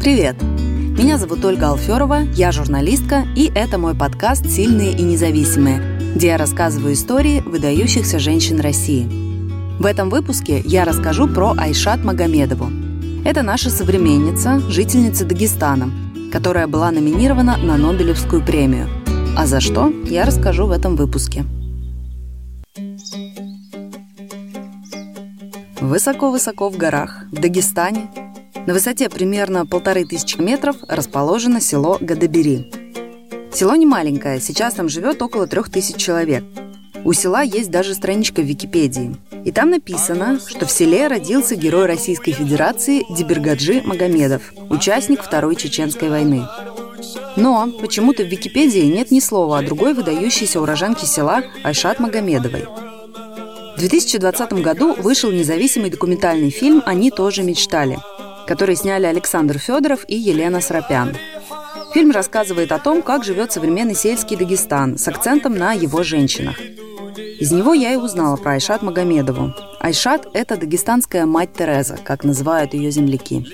Привет! Меня зовут Ольга Алферова, я журналистка, и это мой подкаст «Сильные и независимые», где я рассказываю истории выдающихся женщин России. В этом выпуске я расскажу про Айшат Магомедову. Это наша современница, жительница Дагестана, которая была номинирована на Нобелевскую премию. А за что, я расскажу в этом выпуске. Высоко-высоко в горах, в Дагестане, на высоте примерно полторы тысячи метров расположено село Гадабери. Село не маленькое, сейчас там живет около трех тысяч человек. У села есть даже страничка в Википедии. И там написано, что в селе родился герой Российской Федерации Дебергаджи Магомедов, участник Второй Чеченской войны. Но почему-то в Википедии нет ни слова о другой выдающейся уроженке села Айшат Магомедовой. В 2020 году вышел независимый документальный фильм «Они тоже мечтали», который сняли Александр Федоров и Елена Срапян. Фильм рассказывает о том, как живет современный сельский Дагестан с акцентом на его женщинах. Из него я и узнала про Айшат Магомедову. Айшат – это дагестанская мать Тереза, как называют ее земляки.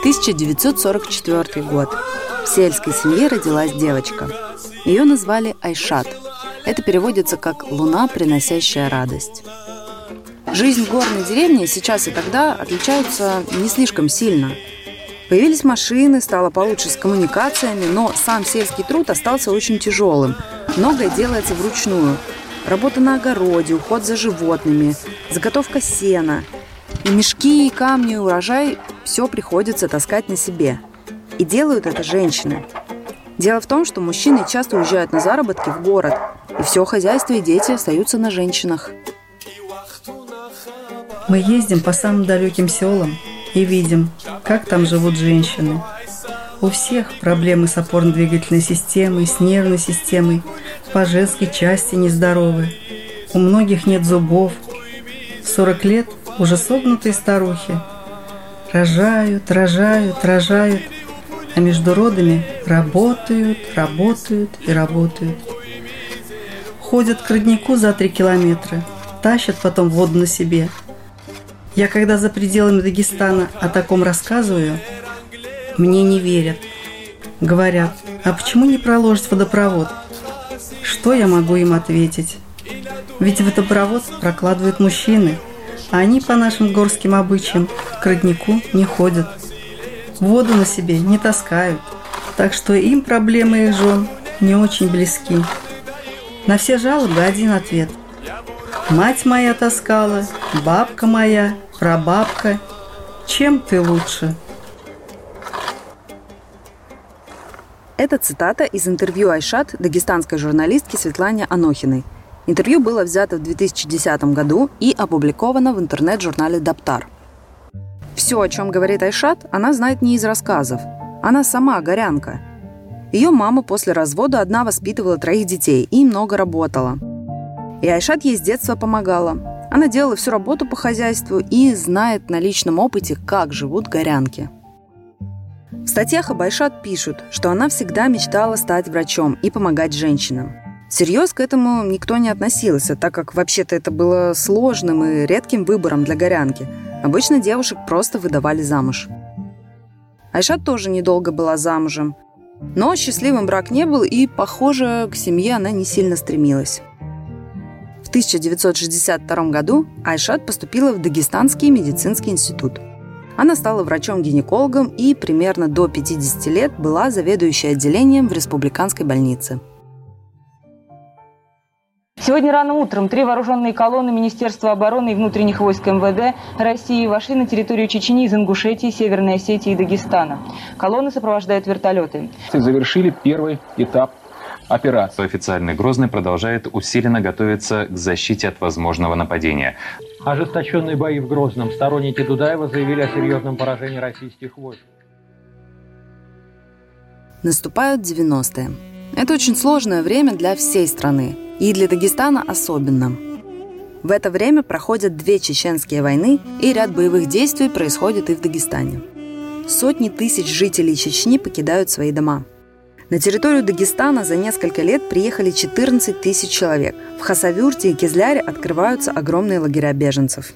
1944 год. В сельской семье родилась девочка. Ее назвали Айшат. Это переводится как «луна, приносящая радость». Жизнь в горной деревне сейчас и тогда отличаются не слишком сильно. Появились машины, стало получше с коммуникациями, но сам сельский труд остался очень тяжелым. Многое делается вручную. Работа на огороде, уход за животными, заготовка сена. И мешки, и камни, и урожай – все приходится таскать на себе. И делают это женщины. Дело в том, что мужчины часто уезжают на заработки в город, и все хозяйство и дети остаются на женщинах. Мы ездим по самым далеким селам и видим, как там живут женщины. У всех проблемы с опорно-двигательной системой, с нервной системой, по женской части нездоровы. У многих нет зубов. В 40 лет уже согнутые старухи. Рожают, рожают, рожают, а между родами работают, работают и работают. Ходят к роднику за три километра, тащат потом воду на себе – я когда за пределами Дагестана о таком рассказываю, мне не верят. Говорят, а почему не проложить водопровод? Что я могу им ответить? Ведь водопровод прокладывают мужчины, а они по нашим горским обычаям к роднику не ходят. Воду на себе не таскают, так что им проблемы их жен не очень близки. На все жалобы один ответ. Мать моя таскала, бабка моя, прабабка. Чем ты лучше? Это цитата из интервью Айшат дагестанской журналистки Светлане Анохиной. Интервью было взято в 2010 году и опубликовано в интернет-журнале «Даптар». Все, о чем говорит Айшат, она знает не из рассказов. Она сама горянка. Ее мама после развода одна воспитывала троих детей и много работала – и Айшат ей с детства помогала. Она делала всю работу по хозяйству и знает на личном опыте, как живут горянки. В статьях об Айшат пишут, что она всегда мечтала стать врачом и помогать женщинам. Серьез к этому никто не относился, так как вообще-то это было сложным и редким выбором для горянки. Обычно девушек просто выдавали замуж. Айшат тоже недолго была замужем. Но счастливым брак не был, и, похоже, к семье она не сильно стремилась. 1962 году Айшат поступила в Дагестанский медицинский институт. Она стала врачом-гинекологом и примерно до 50 лет была заведующей отделением в республиканской больнице. Сегодня рано утром три вооруженные колонны Министерства обороны и внутренних войск МВД России вошли на территорию Чечни из Ингушетии, Северной Осетии и Дагестана. Колонны сопровождают вертолеты. Завершили первый этап операцию. Официальный Грозный продолжает усиленно готовиться к защите от возможного нападения. Ожесточенные бои в Грозном. Сторонники Дудаева заявили о серьезном поражении российских войск. Наступают 90-е. Это очень сложное время для всей страны. И для Дагестана особенно. В это время проходят две чеченские войны, и ряд боевых действий происходит и в Дагестане. Сотни тысяч жителей Чечни покидают свои дома – на территорию Дагестана за несколько лет приехали 14 тысяч человек. В Хасавюрте и Кизляре открываются огромные лагеря беженцев.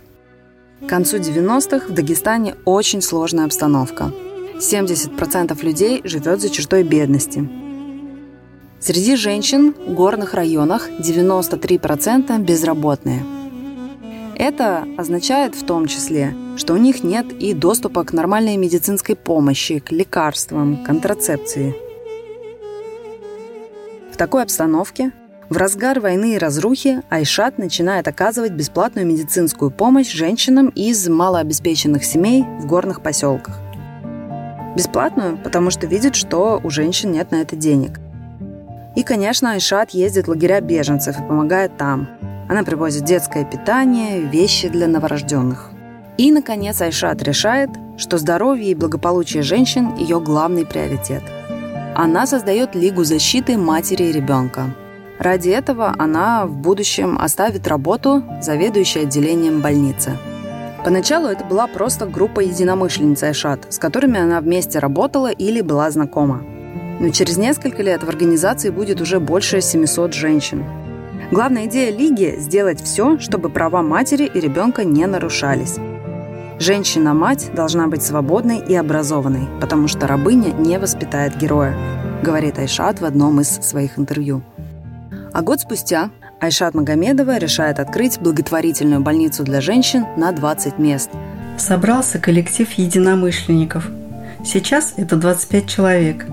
К концу 90-х в Дагестане очень сложная обстановка. 70% людей живет за чертой бедности. Среди женщин в горных районах 93% безработные. Это означает в том числе, что у них нет и доступа к нормальной медицинской помощи, к лекарствам, контрацепции. В такой обстановке в разгар войны и разрухи Айшат начинает оказывать бесплатную медицинскую помощь женщинам из малообеспеченных семей в горных поселках. Бесплатную, потому что видит, что у женщин нет на это денег. И, конечно, Айшат ездит в лагеря беженцев и помогает там. Она привозит детское питание, вещи для новорожденных. И, наконец, Айшат решает, что здоровье и благополучие женщин – ее главный приоритет. Она создает Лигу защиты матери и ребенка – Ради этого она в будущем оставит работу заведующей отделением больницы. Поначалу это была просто группа единомышленниц Айшат, с которыми она вместе работала или была знакома. Но через несколько лет в организации будет уже больше 700 женщин. Главная идея Лиги – сделать все, чтобы права матери и ребенка не нарушались. Женщина-мать должна быть свободной и образованной, потому что рабыня не воспитает героя, говорит Айшат в одном из своих интервью. А год спустя Айшат Магомедова решает открыть благотворительную больницу для женщин на 20 мест. Собрался коллектив единомышленников. Сейчас это 25 человек,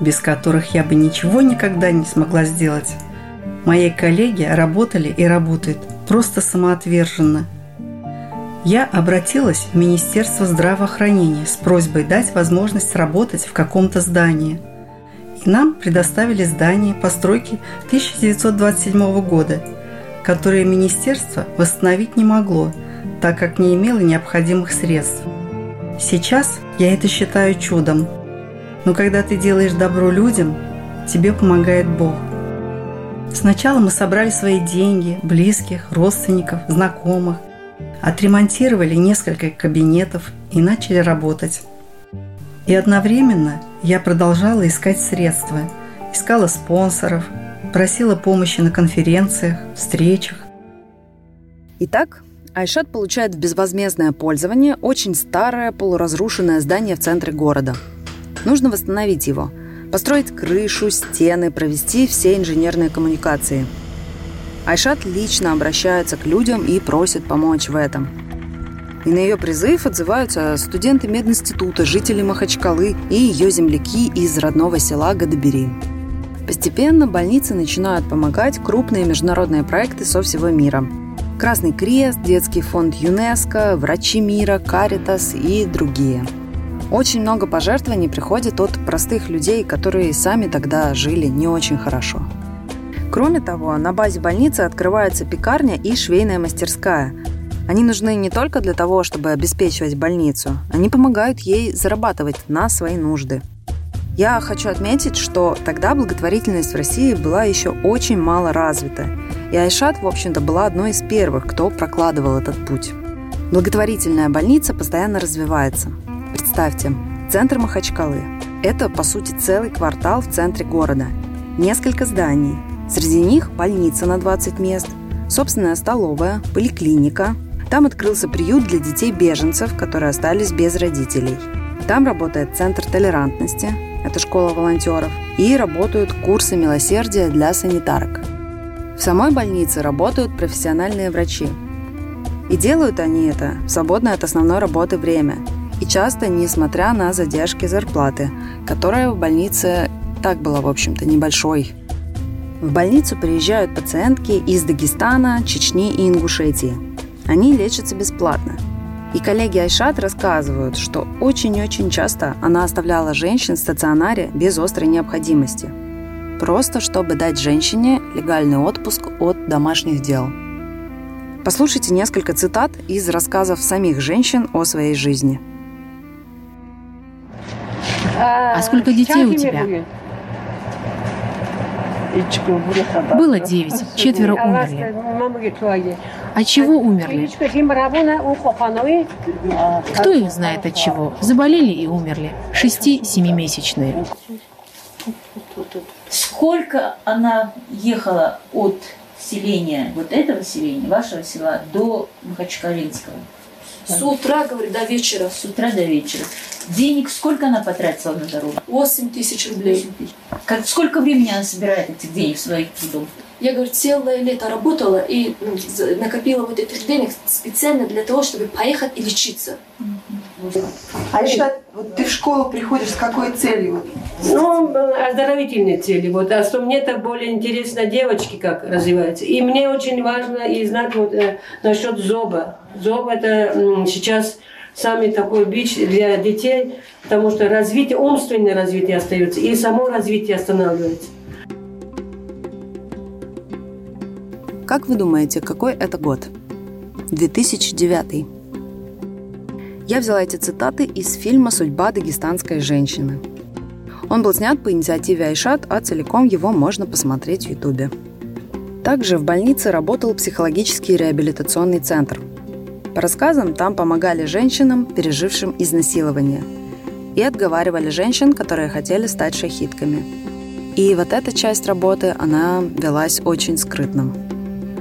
без которых я бы ничего никогда не смогла сделать. Мои коллеги работали и работают просто самоотверженно. Я обратилась в Министерство здравоохранения с просьбой дать возможность работать в каком-то здании – и нам предоставили здание постройки 1927 года, которое министерство восстановить не могло, так как не имело необходимых средств. Сейчас я это считаю чудом, но когда ты делаешь добро людям, тебе помогает Бог. Сначала мы собрали свои деньги, близких, родственников, знакомых, отремонтировали несколько кабинетов и начали работать. И одновременно я продолжала искать средства, искала спонсоров, просила помощи на конференциях, встречах. Итак, Айшат получает в безвозмездное пользование очень старое полуразрушенное здание в центре города. Нужно восстановить его, построить крышу, стены, провести все инженерные коммуникации. Айшат лично обращается к людям и просит помочь в этом – и на ее призыв отзываются студенты мединститута, жители Махачкалы и ее земляки из родного села Гадабери. Постепенно больницы начинают помогать крупные международные проекты со всего мира. Красный Крест, Детский фонд ЮНЕСКО, Врачи мира, Каритас и другие. Очень много пожертвований приходит от простых людей, которые сами тогда жили не очень хорошо. Кроме того, на базе больницы открывается пекарня и швейная мастерская – они нужны не только для того, чтобы обеспечивать больницу, они помогают ей зарабатывать на свои нужды. Я хочу отметить, что тогда благотворительность в России была еще очень мало развита, и Айшат, в общем-то, была одной из первых, кто прокладывал этот путь. Благотворительная больница постоянно развивается. Представьте, центр Махачкалы. Это, по сути, целый квартал в центре города. Несколько зданий. Среди них больница на 20 мест, собственная столовая, поликлиника, там открылся приют для детей-беженцев, которые остались без родителей. Там работает Центр толерантности, это школа волонтеров, и работают курсы милосердия для санитарок. В самой больнице работают профессиональные врачи. И делают они это в свободное от основной работы время. И часто несмотря на задержки зарплаты, которая в больнице так была, в общем-то, небольшой. В больницу приезжают пациентки из Дагестана, Чечни и Ингушетии – они лечатся бесплатно. И коллеги Айшат рассказывают, что очень-очень часто она оставляла женщин в стационаре без острой необходимости. Просто чтобы дать женщине легальный отпуск от домашних дел. Послушайте несколько цитат из рассказов самих женщин о своей жизни. А сколько детей у тебя? Было девять, четверо умерли. От чего умерли? Кто их знает от чего? Заболели и умерли. Шести-семимесячные. Сколько она ехала от селения, вот этого селения, вашего села, до Махачкалинского? С утра, говорит, до вечера. С утра до вечера. Денег сколько она потратила на дорогу? 8 тысяч рублей. Как, сколько времени она собирает этих денег своих трудом? Я, говорит, целое лето работала и ну, накопила вот этих денег специально для того, чтобы поехать и лечиться. А еще вот ты в школу приходишь с какой целью? Ну, оздоровительные цели. Вот. А что мне так более интересно девочки как развиваются. И мне очень важно и знать вот э, насчет зоба. Зоб это м, сейчас самый такой бич для детей, потому что развитие, умственное развитие остается, и само развитие останавливается. Как вы думаете, какой это год? 2009. Я взяла эти цитаты из фильма «Судьба дагестанской женщины». Он был снят по инициативе Айшат, а целиком его можно посмотреть в Ютубе. Также в больнице работал психологический реабилитационный центр. По рассказам, там помогали женщинам, пережившим изнасилование, и отговаривали женщин, которые хотели стать шахидками. И вот эта часть работы, она велась очень скрытно.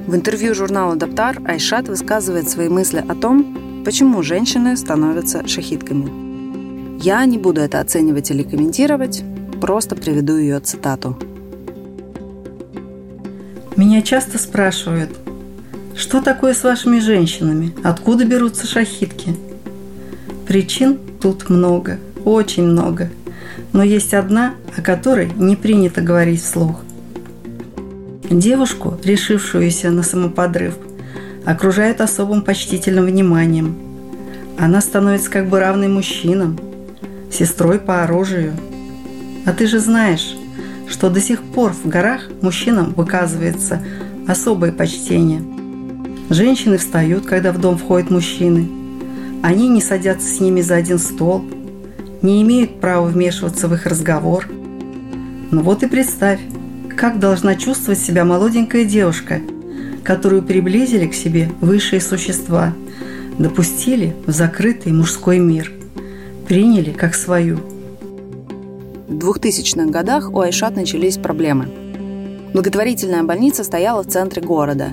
В интервью журналу «Даптар» Айшат высказывает свои мысли о том, почему женщины становятся шахидками. Я не буду это оценивать или комментировать, просто приведу ее цитату. Меня часто спрашивают, что такое с вашими женщинами, откуда берутся шахидки? Причин тут много, очень много, но есть одна, о которой не принято говорить вслух. Девушку, решившуюся на самоподрыв, окружают особым почтительным вниманием. Она становится как бы равной мужчинам, сестрой по оружию. А ты же знаешь, что до сих пор в горах мужчинам выказывается особое почтение. Женщины встают, когда в дом входят мужчины. Они не садятся с ними за один стол, не имеют права вмешиваться в их разговор. Ну вот и представь, как должна чувствовать себя молоденькая девушка, которую приблизили к себе высшие существа, допустили в закрытый мужской мир, приняли как свою. В 2000-х годах у Айшат начались проблемы. Благотворительная больница стояла в центре города,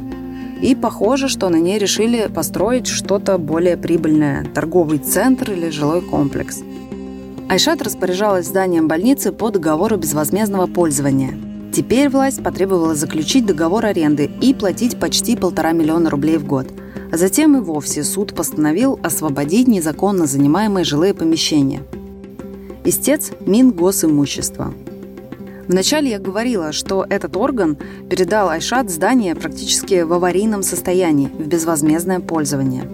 и похоже, что на ней решили построить что-то более прибыльное – торговый центр или жилой комплекс. Айшат распоряжалась зданием больницы по договору безвозмездного пользования – Теперь власть потребовала заключить договор аренды и платить почти полтора миллиона рублей в год. А затем и вовсе суд постановил освободить незаконно занимаемые жилые помещения. Истец – Мингосимущество. Вначале я говорила, что этот орган передал Айшат здание практически в аварийном состоянии, в безвозмездное пользование.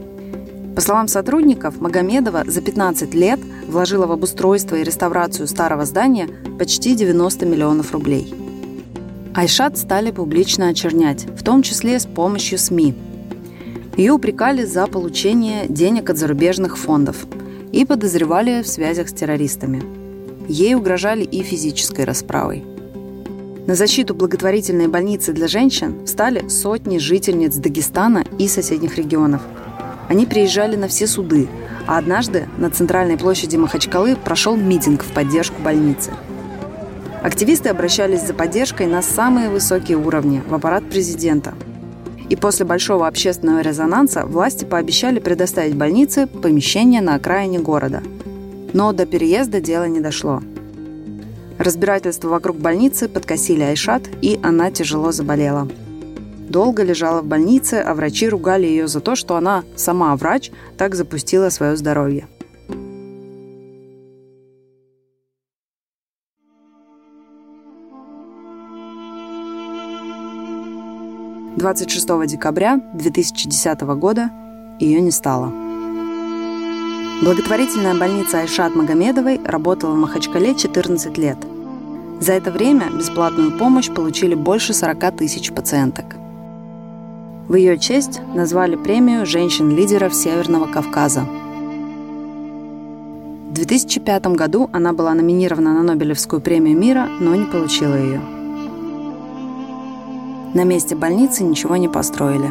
По словам сотрудников, Магомедова за 15 лет вложила в обустройство и реставрацию старого здания почти 90 миллионов рублей – Айшат стали публично очернять, в том числе с помощью СМИ. Ее упрекали за получение денег от зарубежных фондов и подозревали в связях с террористами. Ей угрожали и физической расправой. На защиту благотворительной больницы для женщин встали сотни жительниц Дагестана и соседних регионов. Они приезжали на все суды, а однажды на центральной площади Махачкалы прошел митинг в поддержку больницы – Активисты обращались за поддержкой на самые высокие уровни в аппарат президента. И после большого общественного резонанса власти пообещали предоставить больнице помещение на окраине города. Но до переезда дело не дошло. Разбирательство вокруг больницы подкосили Айшат, и она тяжело заболела. Долго лежала в больнице, а врачи ругали ее за то, что она, сама врач, так запустила свое здоровье. 26 декабря 2010 года ее не стало. Благотворительная больница Айшат Магомедовой работала в Махачкале 14 лет. За это время бесплатную помощь получили больше 40 тысяч пациенток. В ее честь назвали премию женщин-лидеров Северного Кавказа. В 2005 году она была номинирована на Нобелевскую премию мира, но не получила ее. На месте больницы ничего не построили.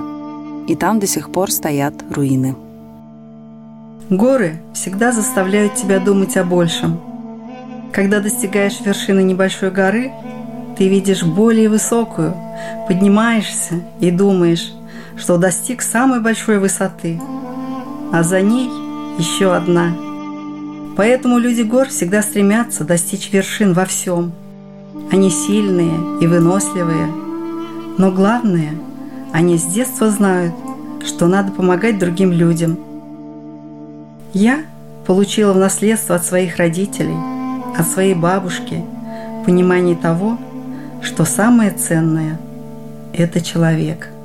И там до сих пор стоят руины. Горы всегда заставляют тебя думать о большем. Когда достигаешь вершины небольшой горы, ты видишь более высокую, поднимаешься и думаешь, что достиг самой большой высоты. а за ней еще одна. Поэтому люди гор всегда стремятся достичь вершин во всем. Они сильные и выносливые, но главное, они с детства знают, что надо помогать другим людям. Я получила в наследство от своих родителей, от своей бабушки понимание того, что самое ценное – это человек –